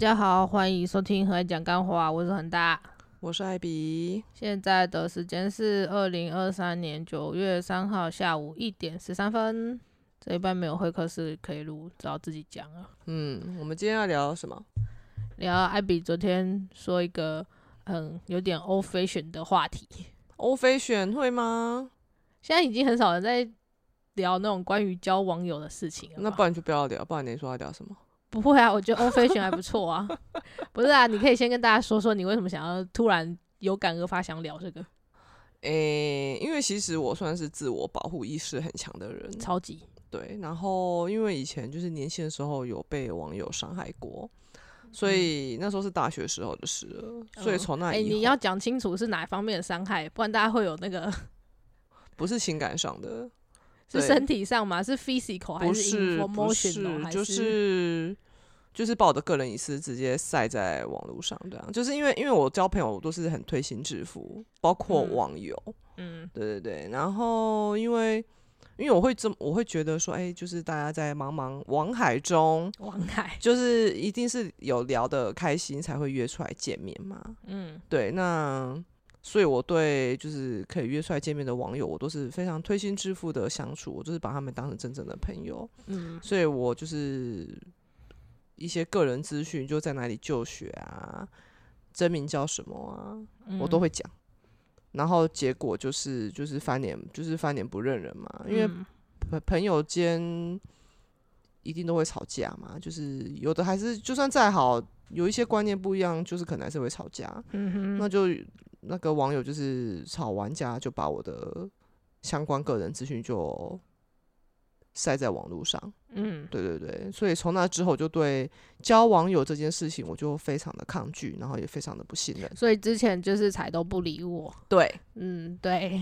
家好，欢迎收听《和讲干话》，我是恒大。我是艾比，现在的时间是二零二三年九月三号下午一点十三分。这一半没有会客室可以录，只好自己讲了。嗯，我们今天要聊什么？聊艾比昨天说一个嗯有点 old fashion 的话题。o fashion 会吗？现在已经很少人在聊那种关于交网友的事情了。那不然就不要聊，不然你说要聊什么？不会啊，我觉得 old fashion 还不错啊。不是啊，你可以先跟大家说说你为什么想要突然有感而发想聊这个，诶、因为其实我算是自我保护意识很强的人，超级对。然后因为以前就是年轻的时候有被网友伤害过，所以那时候是大学时候的事了。所以从那哎、以后，你要讲清楚是哪方面的伤害，不然大家会有那个不是情感上的，是身体上吗？是 physical 还是不 informational 是，就是就是把我的个人隐私直接晒在网络上，这样。就是因为因为我交朋友都是很推心置腹，包括嗯。网友，嗯。对对对，然后因为因为我会这么我会觉得说，哎、就是大家在茫茫网海中，网海就是一定是有聊得开心才会约出来见面嘛，嗯。对，那所以我对就是可以约出来见面的网友，我都是非常推心置腹的相处，我就是把他们当成真正的朋友。嗯所以我就是一些个人资讯，就在哪里就学啊，真名叫什么啊，我都嗯会讲。然后结果就是就是翻脸，就是翻脸不认人嘛，因为嗯朋朋友间一定都会吵架嘛，就是有的还是就算再好，有一些观念不一样，就是可能还是会吵架。嗯哼那就那个网友就是吵完架，就把我的相关个人资讯就晒在网络上。嗯对对对，所以从那之后，就对交网友这件事情，我就非常的抗拒，然后也非常的不信任。所以之前就是才都不理我，对，嗯对，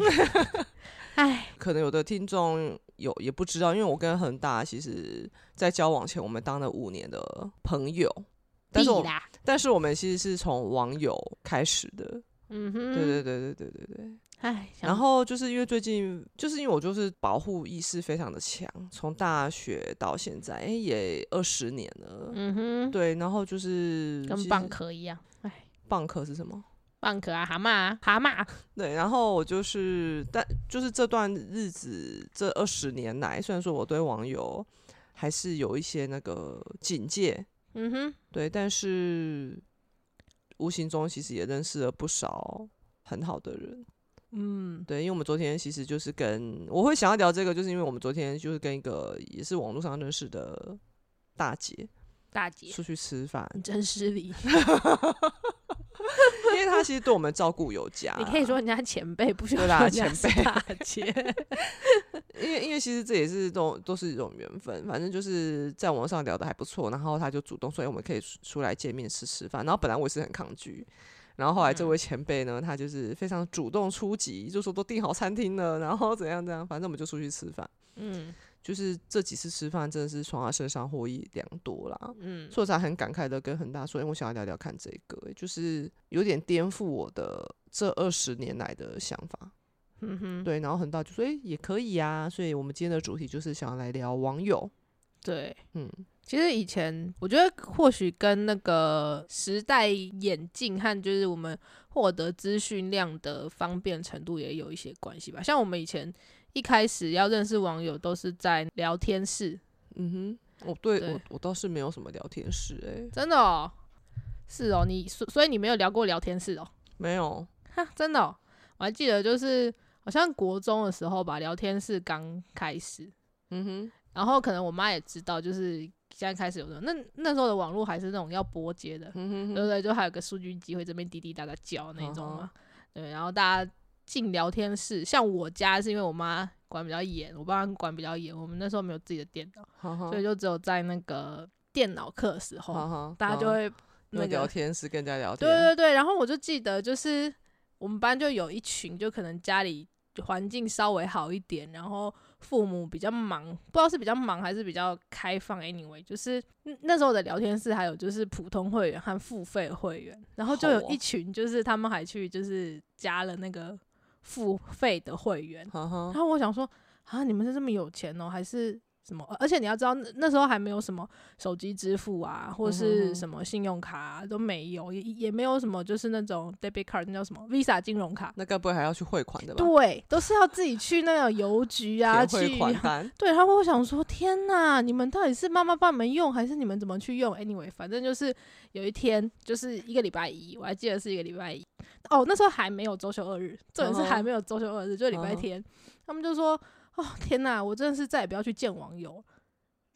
哎可能有的听众有也不知道，因为我跟恒大其实在交往前，我们当了五年的朋友，但是我，但是我们其实是从网友开始的。嗯哼，对对对对对对对。哎，想然后就是因为最近，就是因为我就是保护意识非常的强，从大学到现在，哎、也二十年了。嗯哼，对，然后就是跟蚌壳一样，哎，蚌壳是什么？蚌壳啊，蛤蟆啊，蛤蟆，对，然后我就是，但就是这段日子，这二十年来，虽然说我对网友还是有一些那个警戒，嗯哼，对，但是无形中其实也认识了不少很好的人。嗯。对，因为我们昨天其实就是跟我会想要聊这个，就是因为我们昨天就是跟一个也是网络上认识的大姐大姐，出去吃饭，真失礼，因为他其实对我们照顾有加。你可以说人家前辈，不需要说人家前辈大姐，因为因为其实这也是都都是一种缘分，反正就是在网上聊的还不错，然后他就主动说，哎我们可以出出来见面吃吃饭。然后本来我也是很抗拒，然后后来这嗯位前辈呢，他就是非常主动出击，就说都订好餐厅了，然后怎样怎样，反正我们就出去吃饭。嗯就是这几次吃饭真的是从他身上获益良多啦，嗯所以我才很感慨的跟恒大说，因为、我想要聊聊看这个、就是有点颠覆我的这二十年来的想法。嗯哼，对，然后恒大就说，哎、也可以啊、所以我们今天的主题就是想要来聊网友。对。嗯，其实以前我觉得或许跟那个时代演进和就是我们获得资讯量的方便程度也有一些关系吧。像我们以前一开始要认识网友都是在聊天室，嗯哼，我对对我我倒是没有什么聊天室、哎，真的哦，是哦，你所所以你没有聊过聊天室哦，没有，哈，真的、哦，我还记得就是好像国中的时候吧，聊天室刚开始，嗯哼，然后可能我妈也知道，就是现在开始有的那那时候的网络还是那种要拨接的，嗯哼对不对？就还有个数据机会这边滴滴答答叫那种嗯嘛。对，然后大家进聊天室，像我家是因为我妈管比较严，我爸管比较严，我们那时候没有自己的电脑，所以就只有在那个电脑课的时候，大家就会那个。聊天室跟人家聊天，对对对，然后我就记得就是我们班就有一群，就可能家里环境稍微好一点，然后父母比较忙，不知道是比较忙还是比较开放。Anyway，就是嗯那时候的聊天室还有就是普通会员和付费会员，然后就有一群就是他们还去就是加了那个付费的会员，然，后我想说啊，你们是这么有钱哦，还是什么，而且你要知道那那时候还没有什么手机支付啊，或嗯哼哼是什么信用卡、啊、都没有，也也没有什么就是那种 debit card 那叫什么 Visa 金融卡，那该不会还要去汇款的吧？对，都是要自己去那个邮局啊去。款单，对，然后我想说，天呐，你们到底是妈妈帮你们用，还是你们怎么去用？Anyway，反正就是有一天，就是一个礼拜一，我还记得是一个礼拜一。哦，那时候还没有周休二日，重点是还没有周休二日，就是礼拜天。他们就说：“哦，天哪，我真的是再也不要去见网友。”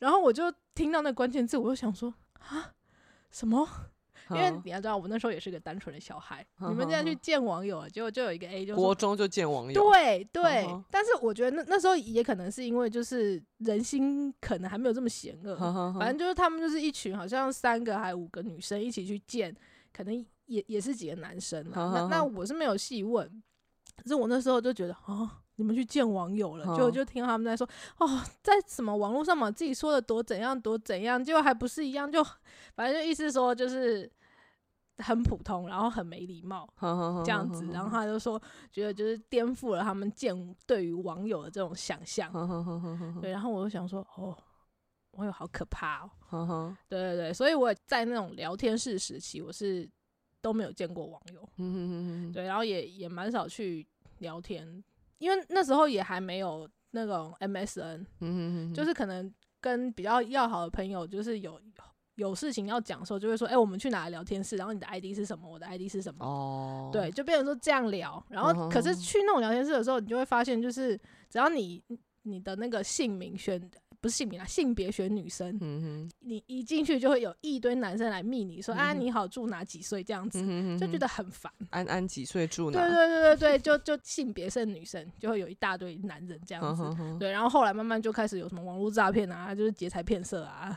然后我就听到那关键字，我就想说：“啊，什么？”因为嗯你要知道，我那时候也是个单纯的小孩，嗯你们这样去见网友，结果就有一个 A 就说国中就见网友，对对，但是我觉得那那时候也可能是因为就是人心可能还没有这么险恶，反正就是他们就是一群好像三个还五个女生一起去见，可能也也是几个男生啊。那那我是没有细问，可是我那时候就觉得哦。你们去见网友了，就嗯就听他们在说哦，在什么网络上嘛，自己说的多怎样多怎样，结果还不是一样，就反正就意思说就是很普通，然后很没礼貌，这样子，然后他就说，觉得就是颠覆了他们见对于网友的这种想象。对，然后我就想说，哦，网友好可怕哦。对对对，所以我在那种聊天室时期，我是都没有见过网友。对，然后也也蛮少去聊天，因为那时候也还没有那种 MSN，哼哼，就是是可能跟比较要好的朋友，就是有有事情要讲的时候，就会说，哎、我们去哪里聊天室？然后你的 ID 是什么？我的 ID 是什么？哦，对，就变成说这样聊，然后可是去那种聊天室的时候，你就会发现，就是只要你你的那个姓名选不是姓名啊，性别选女生，嗯哼，你一进去就会有一堆男生来密你说、啊你好住哪几岁这样子，就觉得很烦。安安几岁住哪？对对对对对，就就性别是女生，就会有一大堆男人这样子。对，然后后来慢慢就开始有什么网络诈骗啊，就是劫财骗色啊，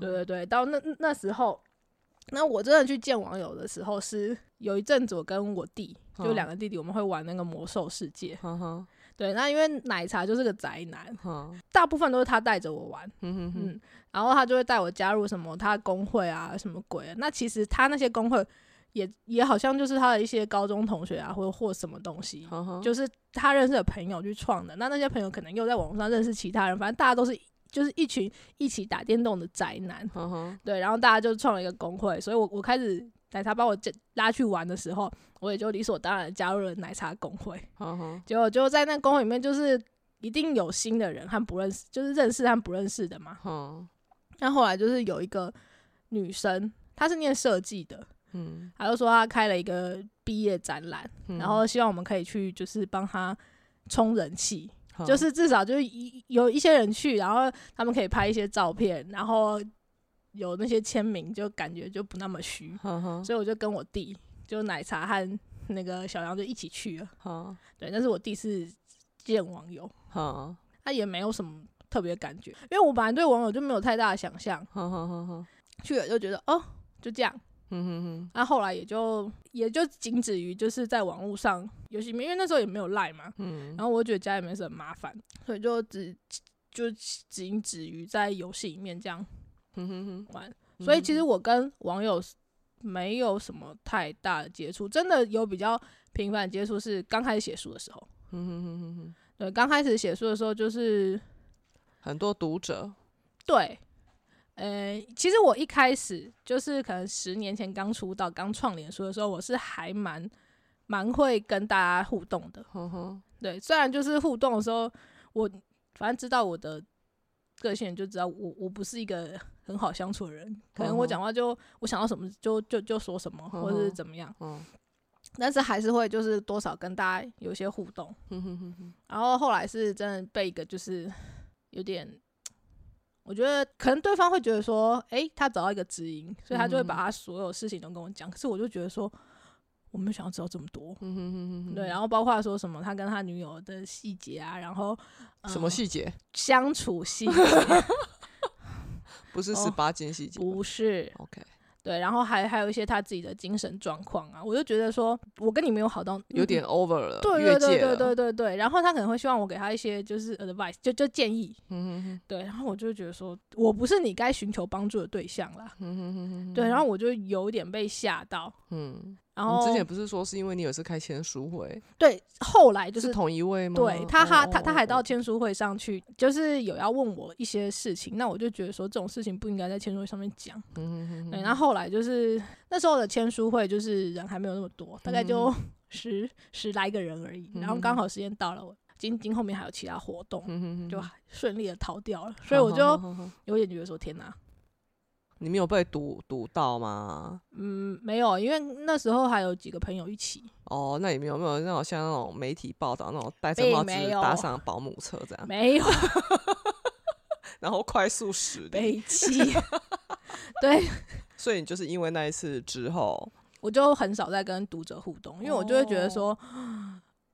对对对，到那那时候，那我真的去见网友的时候，是有一阵子我跟我弟，就嗯两个弟弟，我们会玩那个魔兽世界。对，那因为奶茶就是个宅男，哼大部分都是他带着我玩，嗯，然后他就会带我加入什么他的工会啊，什么鬼啊。那其实他那些工会也也好像就是他的一些高中同学啊，或者或什么东西，就是他认识的朋友去创的。那那些朋友可能又在网络上认识其他人，反正大家都是就是一群一起打电动的宅男。对，然后大家就创了一个工会，所以我我开始奶茶把我加拉去玩的时候，我也就理所当然加入了奶茶工会。结果就在那工会里面，就是一定有新的人和不认识，就是认识和不认识的嘛。哼那后来就是有一个女生，她是念设计的，嗯，她就说她开了一个毕业展览，嗯然后希望我们可以去，就是帮她充人气，就是至少就是一有一些人去，然后他们可以拍一些照片，然后有那些签名，就感觉就不那么虚。所以我就跟我弟，就奶茶和那个小杨就一起去了。哼对，那是我第一次见网友，哼他也没有什么特别感觉，因为我本来对网友就没有太大的想象，去了就觉得哦就这样。哼哼哼那、后来也就也就仅止于就是在网络上游戏面，因为那时候也没有赖嘛，嗯然后我觉得家里面是很麻烦，所以就只就仅止于在游戏里面这样玩。所以其实我跟网友没有什么太大的接触，真的有比较频繁的接触是刚开始写书的时候。哼哼哼哼哼对，刚开始写书的时候就是很多读者，对，呃，其实我一开始就是可能十年前刚出道、刚创脸书的时候，我是还蛮蛮会跟大家互动的。哼哼对，虽然就是互动的时候，我反正知道我的个性，就知道我我不是一个很好相处的人，可能我讲话就我想到什么就就就说什么，或者是怎么样，嗯但是还是会就是多少跟大家有一些互动。然后后来是真的被一个就是有点，我觉得可能对方会觉得说，诶，他找到一个知音，所以他就会把嗯他所有事情都跟我讲。可是我就觉得说，我没有想要知道这么多。哼哼哼哼。对，然后包括说什么他跟他女友的细节啊，然后、呃什么细节？相处细节。不是哦十八禁细节吗不是？OK，对，然后还还有一些他自己的精神状况啊，我就觉得说我跟你没有好到有点 over 了，对越对对对。对对对，然后他可能会希望我给他一些就是 advice，就就建议，嗯哼对，然后我就觉得说我不是你该寻求帮助的对象啦，哼哼哼哼哼。对，然后我就有点被吓到，嗯然后你之前不是说是因为你有一次开签书会，对，后来就是是同一位吗？对他他他他还到哦签书会上去，就是有要问我一些事情，那我就觉得说这种事情不应该在签书会上面讲。嗯对，然后后来就是那时候的签书会，就是人还没有那么多，大概就 十十来个人而已。然后刚好时间到了，我今今后面还有其他活动，嗯就顺利的逃掉了。所以我就有点觉得说天哪，你们有被堵堵到吗？嗯，没有，因为那时候还有几个朋友一起，哦，那你们有没有那种像那种媒体报道那种戴着帽子搭上保姆车这样，没有 然后快速驶离？悲戚。对，所以你就是因为那一次之后，我就很少再跟读者互动，因为我就会觉得说，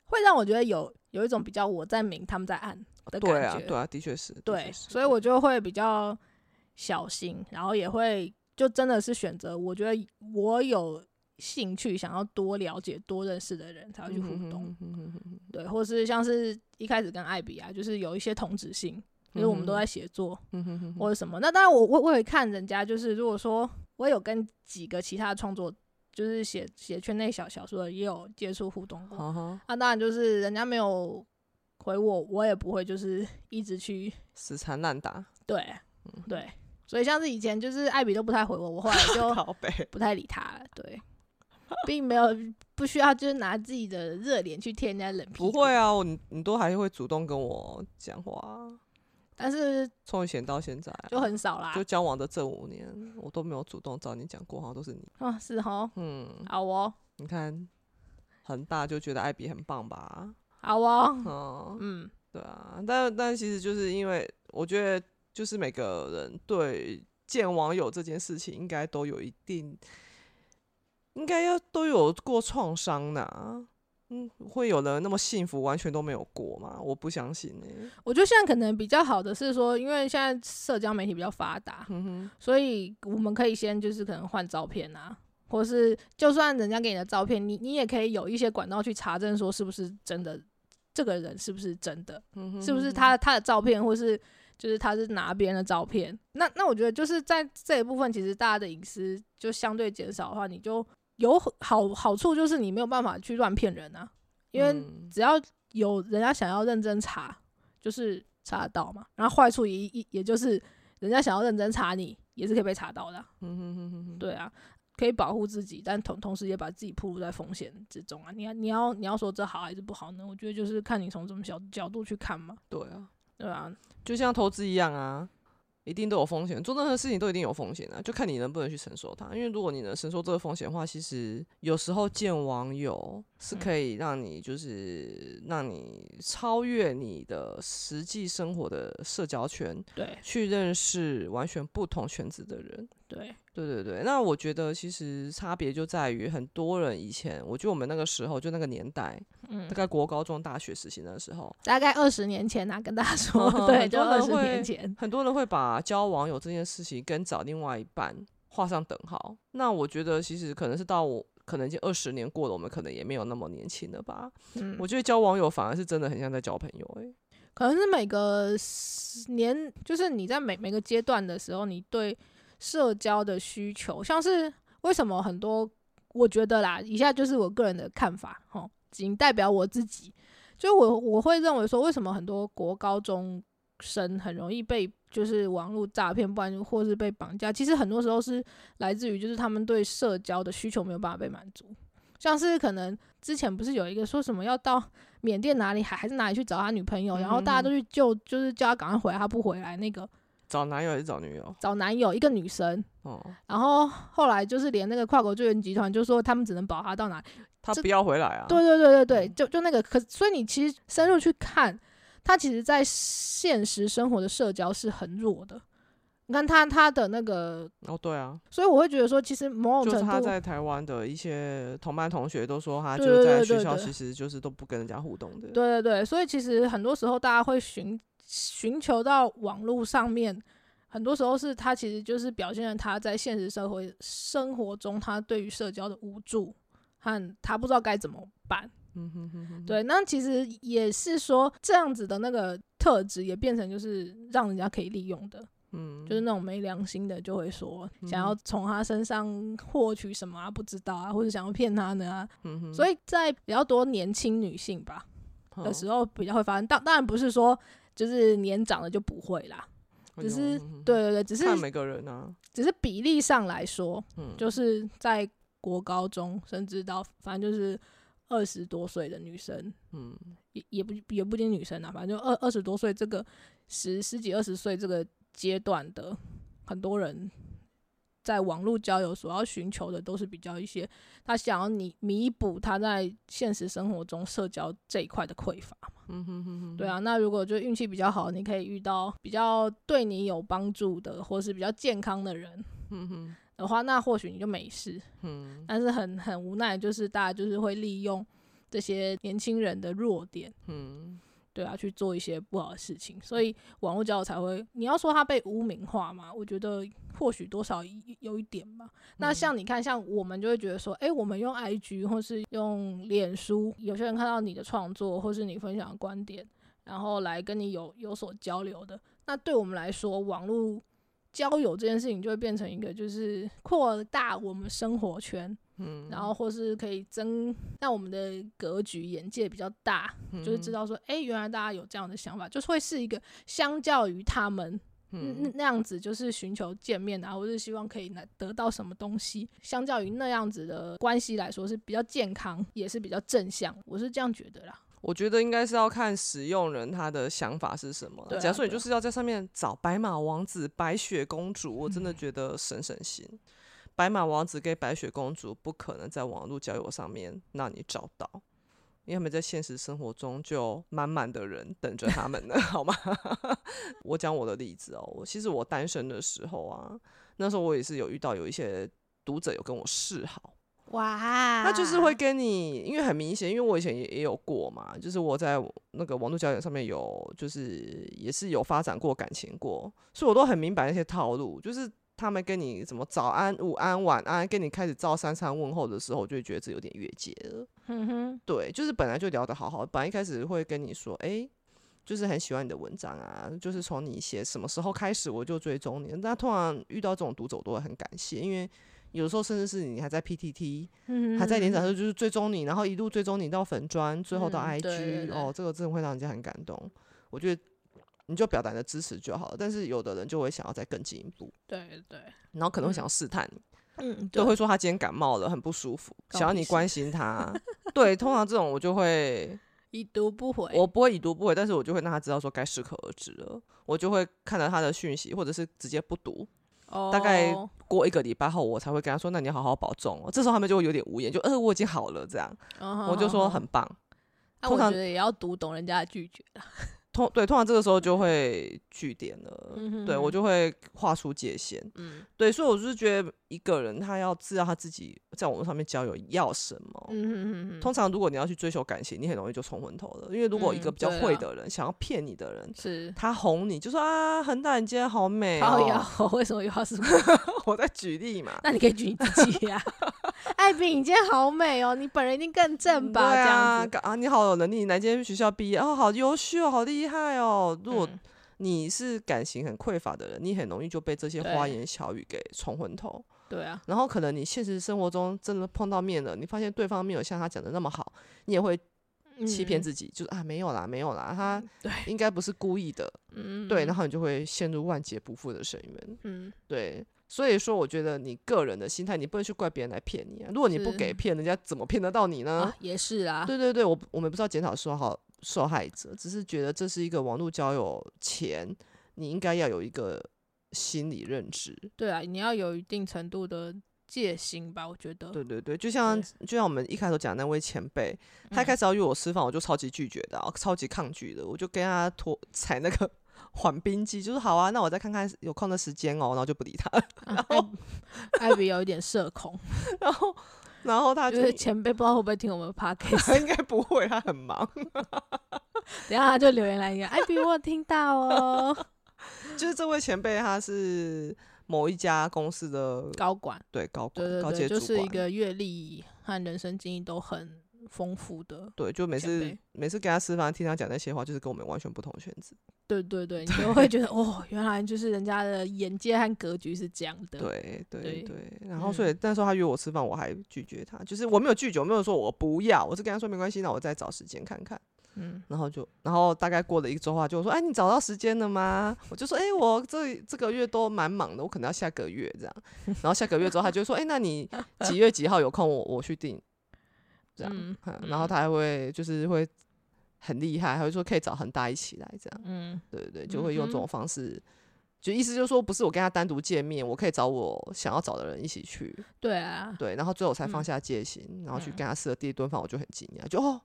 会让我觉得有有一种比较我在明，他们在暗的感对啊，觉。对啊，的确是，的对所以我就会比较小心，然后也会就真的是选择我觉得我有兴趣想要多了解、多认识的人才会去互动。对，或是像是一开始跟艾比啊，就是有一些同质性，就是我们都在写作或者什么。那当然我，我我也看人家，就是如果说我有跟几个其他创作，就是写写圈内小小说的，也有接触互动过。好好那当然就是人家没有回我，我也不会就是一直去死缠烂打，对嗯对。所以像是以前就是艾比都不太回我，我后来就。不太理他了。对，并没有不需要就是拿自己的热脸去贴人家冷屁股。不会啊，我你你都还是会主动跟我讲话啊，但是从以前到现在啊、就很少啦就。交往的这五年，我都没有主动找你讲过，好像都是你。啊，是哦，嗯，好哦，你看很大就觉得艾比很棒吧？好哦，嗯，嗯，对啊，但但其实就是因为我觉得，就是每个人对见网友这件事情，应该都有一定，应该要都有过创伤的、嗯，会有人那么幸福，完全都没有过吗？我不相信呢、我觉得现在可能比较好的是说，因为现在社交媒体比较发达，所以我们可以先就是可能换照片啊，或是就算人家给你的照片，你你也可以有一些管道去查证说是不是真的，这个人是不是真的，嗯哼是不是他他的照片，或是就是他是拿别人的照片。那那我觉得就是在这一部分，其实大家的隐私就相对减少的话，你就有好好处，就是你没有办法去乱骗人啊，因为嗯只要有人家想要认真查，就是查得到嘛。然后坏处也也也就是人家想要认真查你，也是可以被查到的啊、嗯哼哼哼哼，对啊，可以保护自己，但同同时也把自己暴露在风险之中啊。你要你要你要说这好还是不好呢？我觉得就是看你从什么角角度去看嘛，对啊，对啊，就像投资一样啊，一定都有风险，做任何事情都一定有风险啊，就看你能不能去承受它。因为如果你能承受这个风险的话，其实有时候见网友是可以让你就是让你超越你的实际生活的社交圈，对去认识完全不同圈子的人。对，对对对，那我觉得其实差别就在于很多人以前，我觉得我们那个时候就那个年代，嗯。大，概国高中、大学时期的时候，大概二十年前啊，跟大家说，嗯对，就二十年前，很多人会把交网友这件事情跟找另外一半画上等号。那我觉得其实可能是到我可能已经二十年过了，我们可能也没有那么年轻了吧。嗯，我觉得交网友反而是真的很像在交朋友、欸，可能是每个十年，就是你在每每个阶段的时候，你对社交的需求，像是为什么很多，我觉得啦，以下就是我个人的看法，吼，仅代表我自己，就我我会认为说，为什么很多国高中生很容易被就是网络诈骗，不然或是被绑架，其实很多时候是来自于就是他们对社交的需求没有办法被满足，像是可能之前不是有一个说什么要到缅甸哪里还还是哪里去找他女朋友，然后大家都去救，就是叫他赶快回来，他不回来，那个找男友还是找女友？找男友一个女生，哦，然后后来就是连那个跨国救援集团就说他们只能保他到哪他不要回来啊？对对对对对，就就那个，可所以你其实深入去看，他其实在现实生活的社交是很弱的。你看他他的那个，哦，对啊，所以我会觉得说，其实某就是种程度，他在台湾的一些同班同学都说，他就是在学校其实就是都不跟人家互动的。对对对，所以其实很多时候大家会寻寻求到网络上面，很多时候是他其实就是表现了他在现实社会生活中他对于社交的无助和他不知道该怎么办。嗯哼哼哼，对，那其实也是说这样子的那个特质也变成就是让人家可以利用的。嗯，就是那种没良心的，就会说想要从他身上获取什么啊，不知道啊，或者想要骗他呢啊。嗯哼，所以在比较多年轻女性吧的时候，比较会发生。当当然不是说就是年长的就不会啦，只是对对对，只是看每个人啊，只是比例上来说，嗯，就是在国高中甚至到反正就是二十多岁的女生，嗯。也也不也不一定女生啊，反正就二二十多岁这个十十几二十岁这个阶段的很多人，在网络交友所要寻求的都是比较一些他想要你弥补他在现实生活中社交这一块的匮乏嘛。嗯哼哼哼，对啊，那如果就运气比较好，你可以遇到比较对你有帮助的，或是比较健康的人嗯哼的话，那或许你就没事。嗯但是很很无奈，就是大家就是会利用这些年轻人的弱点，嗯对啊，去做一些不好的事情，所以网络交友才会。你要说它被污名化嘛，我觉得或许多少有有一点吧。那像你看，像我们就会觉得说，诶，我们用 IG 或是用脸书，有些人看到你的创作或是你分享的观点，然后来跟你有有所交流的，那对我们来说，网络交友这件事情就会变成一个就是扩大我们生活圈，嗯，然后或是可以增让我们的格局眼界比较大，就是知道，说，哎、原来大家有这样的想法，就是会是一个相较于他们那那样子，就是寻求见面啊，或是希望可以来得到什么东西，相较于那样子的关系来说是比较健康，也是比较正向，我是这样觉得啦。我觉得应该是要看使用人他的想法是什么。假如说你就是要在上面找白马王子、白雪公主，我嗯真的觉得省省心。白马王子跟白雪公主不可能在网络交友上面让你找到，因为他们在现实生活中就满满的人等着他们呢，好吗？我讲我的例子哦，我其实我单身的时候啊，那时候我也是有遇到有一些读者有跟我示好。哇他就是会跟你，因为很明显，因为我以前也也有过嘛，就是我在那个网络交友上面有，就是也是有发展过感情过，所以我都很明白那些套路，就是他们跟你什么早安、午安、晚安，跟你开始照三餐问候的时候，我就会觉得这有点越界了。嗯哼，对，就是本来就聊得好好，本来一开始会跟你说，诶，就是很喜欢你的文章啊，就是从你写什么时候开始我就追踪你，那通常遇到这种读者，我都会很感谢，因为有时候甚至是你还在 PTT。嗯还在连载的时候就是追踪你，然后一路追踪你到粉砖，最后到嗯 IG，、对对对哦，这个真的会让人家很感动。我觉得你就表达你的支持就好了，但是有的人就会想要再更进一步，对对，然后可能会想要试探你，嗯，就会说他今天感冒了，很不舒服，想要你关心他。对，通常这种我就会，已读不回，我不会已读不回，但是我就会让他知道说该适可而止了。我就会看到他的讯息，或者是直接不读。大概哦过一个礼拜后，我才会跟他说：“那你好好保重哦。”这时候他们就会有点无言，就呃我已经好了这样，嗯我就说很棒。那通常我觉得也要读懂人家的拒绝啦。通对，通常这个时候就会据点了，嗯哼对我就会划出界限。嗯对，所以我就是觉得一个人他要知道他自己在网络上面交友要什么。嗯哼哼哼，通常如果你要去追求感情，你很容易就冲昏头了，因为如果一个比较会的人、想要骗你的人，是。他哄你就说啊，恒大你今天好美靠腰哦，，为什么又要是我？我在举例嘛。那你可以举你自己呀、艾比，你今天好美哦，你本人一定更正吧？对啊啊，你好有能力，你哪间学校毕业？哦，好优秀，好厉害哦。如果嗯你是感情很匮乏的人，你很容易就被这些花言巧语给冲昏头。对啊，然后可能你现实生活中真的碰到面了，你发现对方没有像他讲的那么好，你也会欺骗嗯自己，就是啊没有啦，没有啦，他对，应该不是故意的，嗯，对，然后后你就会陷入万劫不复的深渊，嗯，对。所以说，我觉得你个人的心态，你不能去怪别人来骗你啊。如果你不给骗，人家怎么骗得到你呢？啊，也是啊，对对对，我我们不是要检讨受好受害者，只是觉得这是一个网络交友前，你应该要有一个心理认知。对啊，你要有一定程度的戒心吧，我觉得，对对对，就像就像我们一开始讲那位前辈，他一嗯开始要约我吃饭，我就超级拒绝的、啊，超级抗拒的，我就跟他拖踩那个缓兵计，就是好啊，那我再看看有空的时间哦，然后就不理他，然后艾比有一点社恐，然后然后他就就是前辈不知道会不会听我们的 podcast，他 应该不会，他很忙，等一下他就留言来一个，艾比我有听到哦，就是这位前辈他是某一家公司的高管，对高管高对对，阶主管，就是一个阅历和人生经历都很丰富的，对，就每次每次跟他吃饭，听他讲那些话，就是跟我们完全不同的圈子。对对对，你就会觉得哦，原来就是人家的眼界和格局是这样的。对对对对，然后嗯所以那时候他约我吃饭，我还拒绝他，就是我没有拒绝，我没有说我不要，我是跟他说没关系，那我再找时间看看。嗯，然后就，然后大概过了一周话，就我说，哎，你找到时间了吗？我就说，哎，我这这个月都蛮忙的，我可能要下个月这样。然后下个月之后，他就说，哎，那你几月几号有空我，我去订，这样。嗯嗯然后他还会就是会很厉害，还会说可以找恒大一起来这样。嗯对对对，就会用这种方式，就意思就是说，不是我跟他单独见面，我可以找我想要找的人一起去。对啊，对，然后最后我才放嗯下戒心，然后去嗯跟他吃了第一顿饭，我就很惊讶，就哦，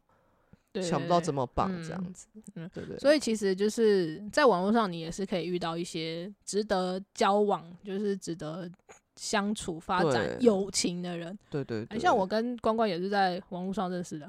对，想不到这么。棒这嗯样子。嗯对对。所以其实就是在网络上，你也是可以遇到一些值得交往，就是值得相处、发展友情的人。对对像我跟关关也是在网络上认识的。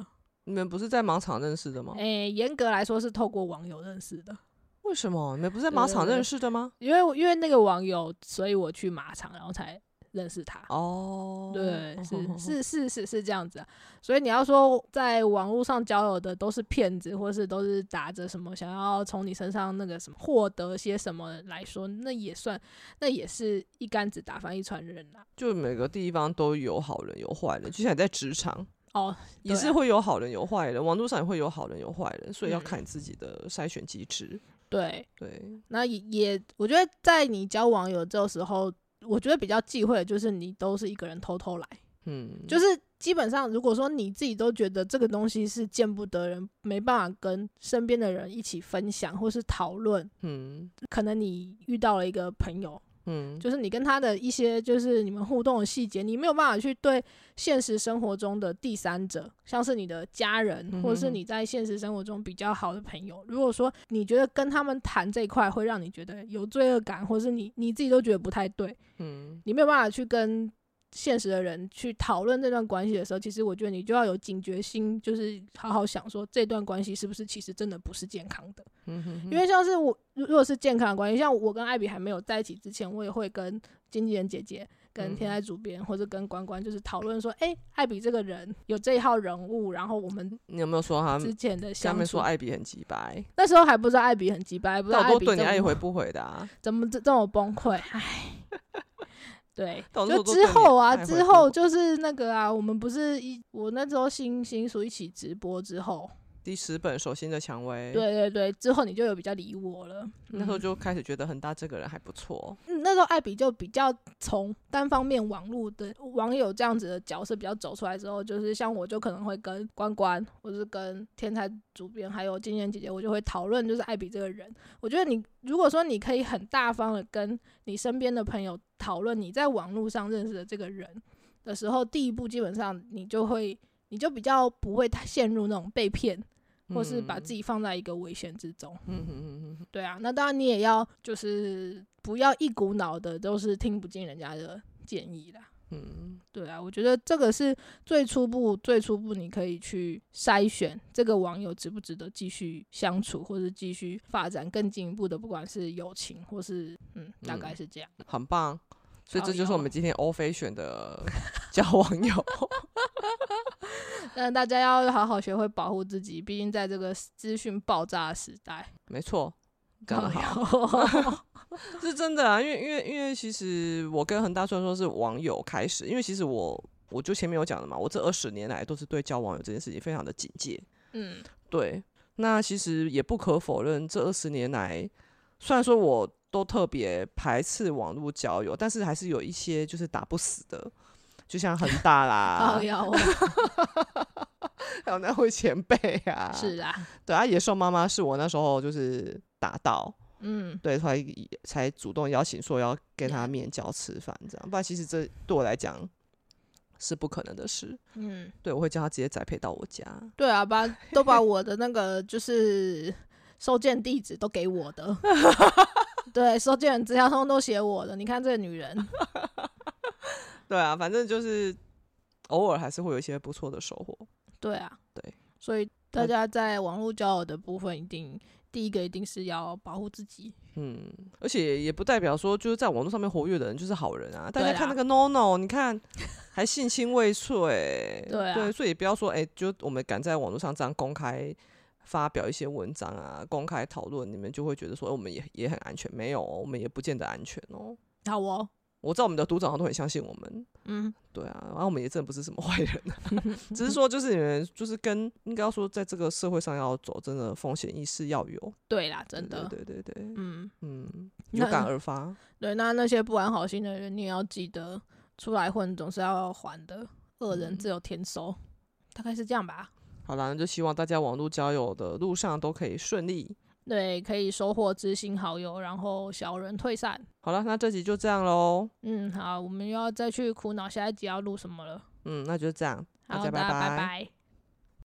你们不是在马场认识的吗？诶、严格来说是透过网友认识的，为什么你们不是在马场认识的吗？因为因为那个网友，所以我去马场，然后才认识他。哦，对，是哦 是是是是这样子啊。所以你要说在网络上交友的都是骗子，或是都是打着什么想要从你身上那个什么获得些什么来说，那也算，那也是一竿子打翻一船人啦。就每个地方都有好人有坏人，就像你在职场哦，也是会有好人有坏人，网络上也会有好人有坏人，所以要嗯看你自己的筛选机制。对，对，那也也，我觉得在你交网友这个时候，我觉得比较忌讳的就是你都是一个人偷偷来。嗯，就是基本上，如果说你自己都觉得这个东西是见不得人，没办法跟身边的人一起分享或是讨论，嗯可能你遇到了一个朋友，嗯，就是你跟他的一些就是你们互动的细节，你没有办法去对现实生活中的第三者，像是你的家人，或者是你在现实生活中比较好的朋友，如果说你觉得跟他们谈这一块会让你觉得有罪恶感，或是你你自己都觉得不太对，嗯。你没有办法去跟现实的人去讨论这段关系的时候，其实我觉得你就要有警觉心，就是好好想说这段关系是不是其实真的不是健康的。嗯哼哼因为像是我如如果是健康的关系，像我跟艾比还没有在一起之前，我也会跟经纪人姐姐、跟天爱主编、或者跟关关就是讨论说，哎、艾比这个人有这一号人物，然后我们你有没有说他之前的下面说，艾比很鸡掰？那时候还不知道艾比很鸡掰，不知道艾比你爱回不回的啊。怎么这这么崩溃？唉，对，就之后啊，之后就是那个啊，我们不是一我那时候新新书一起直播之后，第十本手心的蔷薇，，对对对，之后你就有比较理我了。嗯那时候就开始觉得恒大这个人还不错。嗯那时候艾比就比较从单方面网络的网友这样子的角色比较走出来之后，就是像我就可能会跟关关，或是跟天才主编，还有金燕姐姐，我就会讨论就是艾比这个人。我觉得你如果说你可以很大方的跟你身边的朋友讨论你在网络上认识的这个人的时候，第一步基本上你就会你就比较不会太陷入那种被骗，或是把自己放在一个危险之中。嗯哼哼哼哼，对啊，那当然你也要就是不要一股脑的都是听不进人家的建议啦。嗯对啊，我觉得这个是最初步、最初步你可以去筛选这个网友值不值得继续相处，或是继续发展更进一步的，不管是友情或是嗯，大概嗯是这样。很棒。所以这就是我们今天欧菲选的 交网友。但大家要好好学会保护自己，毕竟在这个资讯爆炸的时代，没错，刚好，好。是真的啊。因为因为因为其实我跟恒大虽然说是网友开始，因为其实我我就前面有讲的嘛，我这二十年来都是对交网友这件事情非常的警戒。嗯对，那其实也不可否认，这二十年来，虽然说我都特别排斥网络交友，但是还是有一些就是打不死的，就像恒大啦 还有那位前辈啊，是啊，对啊，野兽妈妈是我那时候就是打到，嗯，对，才才主动邀请说要跟他面交吃饭这样，不然其实这对我来讲是不可能的事。嗯，对，我会叫他直接宅配到我家。对啊，把都把我的那个就是收件地址都给我的，对，收件人资料通通都写我的。你看这个女人，对啊，反正就是偶尔还是会有一些不错的收获。对啊，对，所以大家在网络交友的部分，一定第一个一定是要保护自己。嗯，而且也不代表说就是在网络上面活跃的人就是好人啊。大家看那个 No No，你看 还性侵未遂，对啊对，所以也不要说哎、就我们敢在网络上这样公开发表一些文章啊，公开讨论，你们就会觉得说，哎我们也也很安全，没有哦，我们也不见得安全哦。好哦，我知道我们的读者好像都很相信我们，嗯，对啊，然后我们也真的不是什么 坏人、啊，只是说就是你们就是跟应该要说在这个社会上要走，真的风险意识要有，对啦，真的，对对对对，嗯，嗯，有感而发，对，那那些不安好心的人，你也要记得，出来混总是要还的，恶人嗯。自有天收，大概是这样吧。好啦，那就希望大家网络交友的路上都可以顺利。对，可以收获知心好友，然后小人退散。好了，那这集就这样喽，嗯，好，我们又要再去苦恼下一集要录什么了。嗯，那就这样，大好，家拜拜拜拜